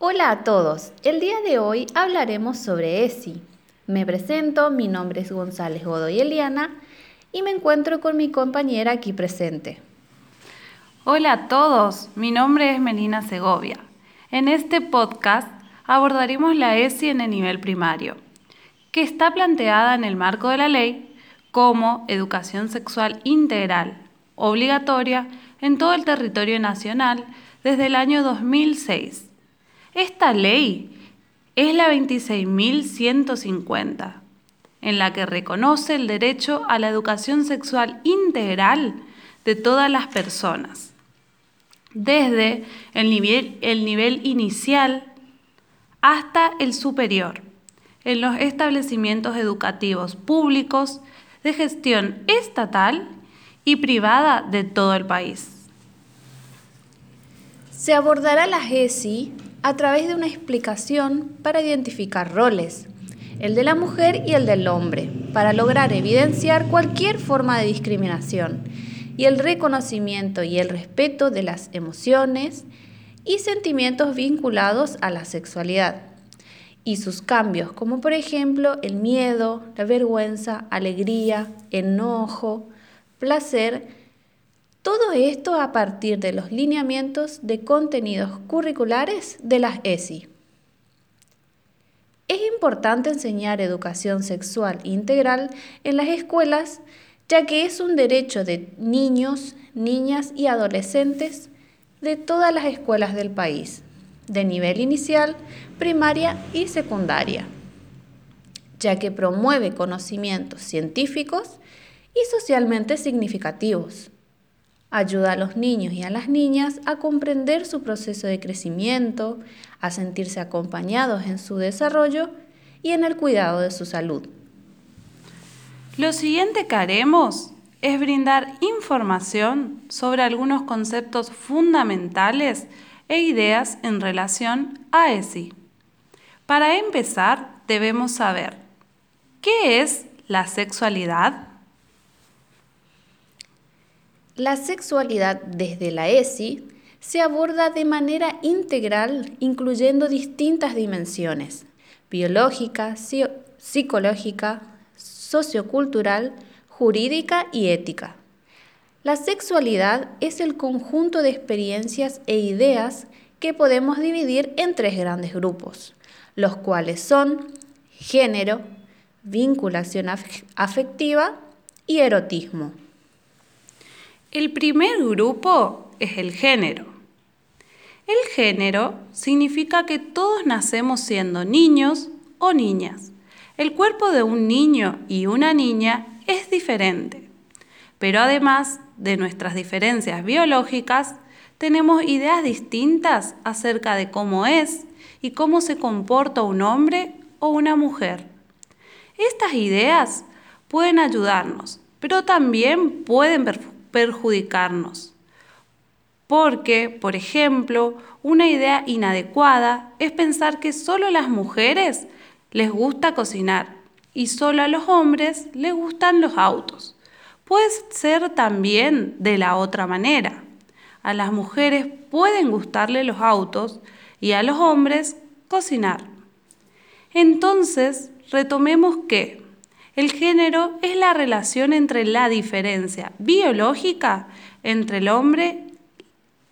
Hola a todos, el día de hoy hablaremos sobre ESI. Me presento, mi nombre es González Godoy Eliana y me encuentro con mi compañera aquí presente. Hola a todos, mi nombre es Melina Segovia. En este podcast abordaremos la ESI en el nivel primario, que está planteada en el marco de la ley como educación sexual integral, obligatoria en todo el territorio nacional desde el año 2006 esta ley es la 26.150, en la que reconoce el derecho a la educación sexual integral de todas las personas, desde el nivel, el nivel inicial hasta el superior, en los establecimientos educativos públicos de gestión estatal y privada de todo el país. Se abordará la GESI a través de una explicación para identificar roles, el de la mujer y el del hombre, para lograr evidenciar cualquier forma de discriminación y el reconocimiento y el respeto de las emociones y sentimientos vinculados a la sexualidad y sus cambios, como por ejemplo el miedo, la vergüenza, alegría, enojo, placer, todo esto a partir de los lineamientos de contenidos curriculares de las ESI. Es importante enseñar educación sexual integral en las escuelas, ya que es un derecho de niños, niñas y adolescentes de todas las escuelas del país, de nivel inicial, primaria y secundaria, ya que promueve conocimientos científicos y socialmente significativos Ayuda a los niños y a las niñas a comprender su proceso de crecimiento, a sentirse acompañados en su desarrollo y en el cuidado de su salud. Lo siguiente que haremos es brindar información sobre algunos conceptos fundamentales e ideas en relación a ESI. Para empezar, debemos saber qué es la sexualidad. La sexualidad desde la ESI se aborda de manera integral, incluyendo distintas dimensiones, biológica, psicológica, sociocultural, jurídica y ética. La sexualidad es el conjunto de experiencias e ideas que podemos dividir en tres grandes grupos, los cuales son género, vinculación afectiva y erotismo. El primer grupo es el género. El género significa que todos nacemos siendo niños o niñas. El cuerpo de un niño y una niña es diferente, pero además de nuestras diferencias biológicas, tenemos ideas distintas acerca de cómo es y cómo se comporta un hombre o una mujer. Estas ideas pueden ayudarnos, pero también pueden perjudicarnos. Porque, por ejemplo, una idea inadecuada es pensar que solo a las mujeres les gusta cocinar y solo a los hombres les gustan los autos. Puede ser también de la otra manera. A las mujeres pueden gustarle los autos y a los hombres cocinar. Entonces, retomemos que el género es la relación entre la diferencia biológica entre el hombre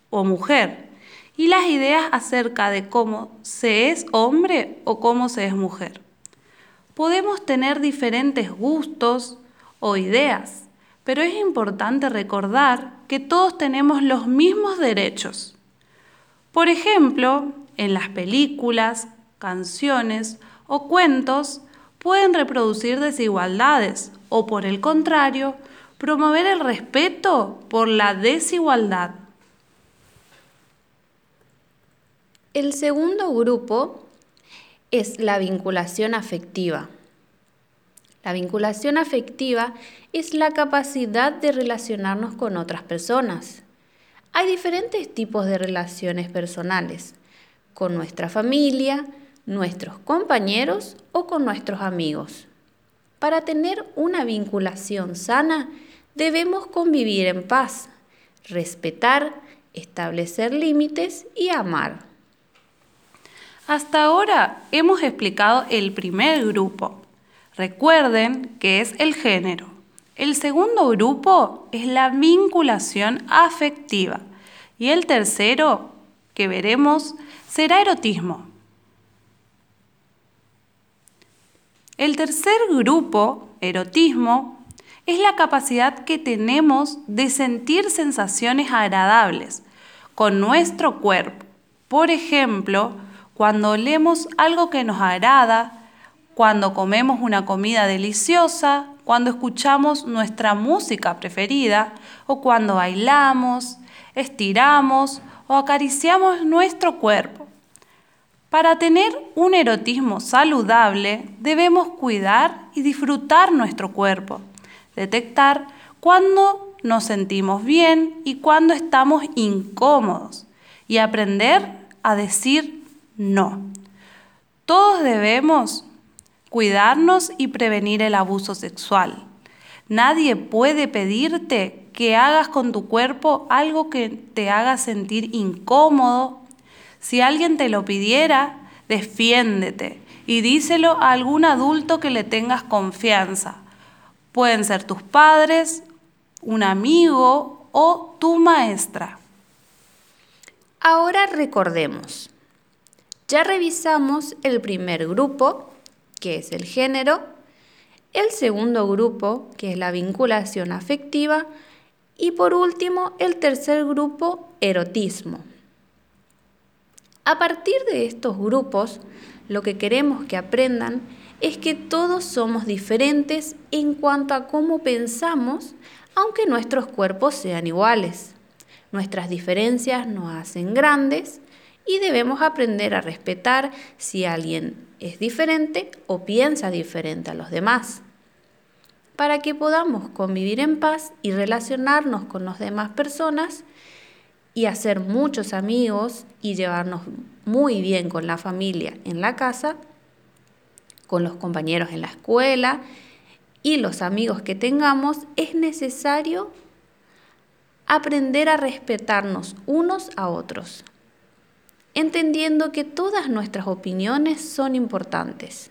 o mujer y las ideas acerca de cómo se es hombre o cómo se es mujer. Podemos tener diferentes gustos o ideas, pero es importante recordar que todos tenemos los mismos derechos. Por ejemplo, en las películas, canciones o cuentos pueden reproducir desigualdades o, por el contrario, promover el respeto por la desigualdad. El segundo grupo es la vinculación afectiva. La vinculación afectiva es la capacidad de relacionarnos con otras personas. Hay diferentes tipos de relaciones personales, con nuestra familia, nuestros compañeros o con nuestros amigos. Para tener una vinculación sana, debemos convivir en paz, respetar, establecer límites y amar. Hasta ahora hemos explicado el primer grupo. Recuerden que es el género. El segundo grupo es la vinculación afectiva. Y el tercero, que veremos, será erotismo. El tercer grupo, erotismo, es la capacidad que tenemos de sentir sensaciones agradables con nuestro cuerpo. Por ejemplo, cuando olemos algo que nos agrada, cuando comemos una comida deliciosa, cuando escuchamos nuestra música preferida o cuando bailamos, estiramos o acariciamos nuestro cuerpo. Para tener un erotismo saludable debemos cuidar y disfrutar nuestro cuerpo, detectar cuándo nos sentimos bien y cuándo estamos incómodos y aprender a decir no. Todos debemos cuidarnos y prevenir el abuso sexual. Nadie puede pedirte que hagas con tu cuerpo algo que te haga sentir incómodo. Si alguien te lo pidiera, defiéndete y díselo a algún adulto que le tengas confianza. Pueden ser tus padres, un amigo o tu maestra. Ahora recordemos. Ya revisamos el primer grupo, que es el género, el segundo grupo, que es la vinculación afectiva, y por último, el tercer grupo, erotismo. A partir de estos grupos, lo que queremos que aprendan es que todos somos diferentes en cuanto a cómo pensamos, aunque nuestros cuerpos sean iguales. Nuestras diferencias nos hacen grandes y debemos aprender a respetar si alguien es diferente o piensa diferente a los demás, para que podamos convivir en paz y relacionarnos con las demás personas y hacer muchos amigos y llevarnos muy bien con la familia en la casa, con los compañeros en la escuela y los amigos que tengamos, es necesario aprender a respetarnos unos a otros entendiendo que todas nuestras opiniones son importantes.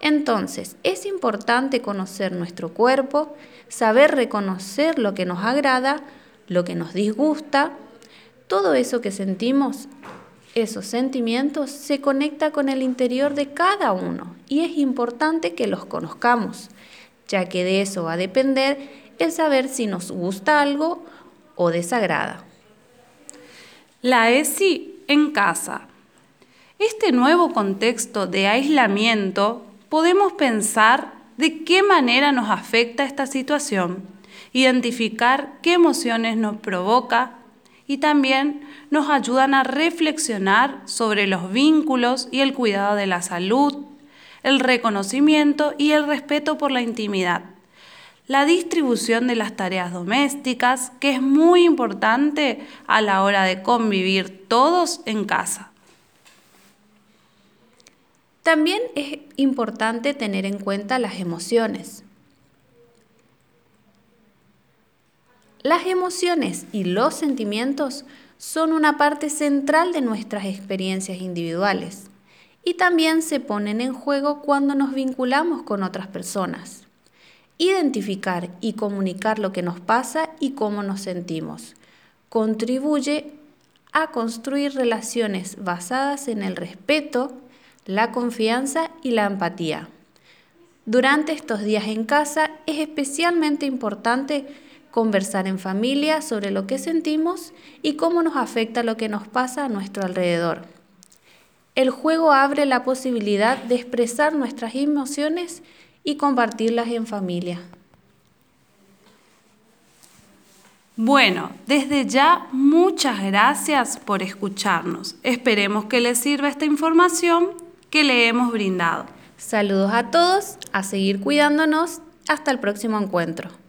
Entonces, es importante conocer nuestro cuerpo, saber reconocer lo que nos agrada, lo que nos disgusta, todo eso que sentimos, esos sentimientos se conecta con el interior de cada uno y es importante que los conozcamos, ya que de eso va a depender el saber si nos gusta algo o desagrada. La ESI en casa. Este nuevo contexto de aislamiento podemos pensar de qué manera nos afecta esta situación, identificar qué emociones nos provoca y también nos ayudan a reflexionar sobre los vínculos y el cuidado de la salud, el reconocimiento y el respeto por la intimidad la distribución de las tareas domésticas, que es muy importante a la hora de convivir todos en casa. También es importante tener en cuenta las emociones. Las emociones y los sentimientos son una parte central de nuestras experiencias individuales y también se ponen en juego cuando nos vinculamos con otras personas identificar y comunicar lo que nos pasa y cómo nos sentimos. Contribuye a construir relaciones basadas en el respeto, la confianza y la empatía. Durante estos días en casa es especialmente importante conversar en familia sobre lo que sentimos y cómo nos afecta lo que nos pasa a nuestro alrededor. El juego abre la posibilidad de expresar nuestras emociones y compartirlas en familia. Bueno, desde ya muchas gracias por escucharnos. Esperemos que les sirva esta información que le hemos brindado. Saludos a todos, a seguir cuidándonos. Hasta el próximo encuentro.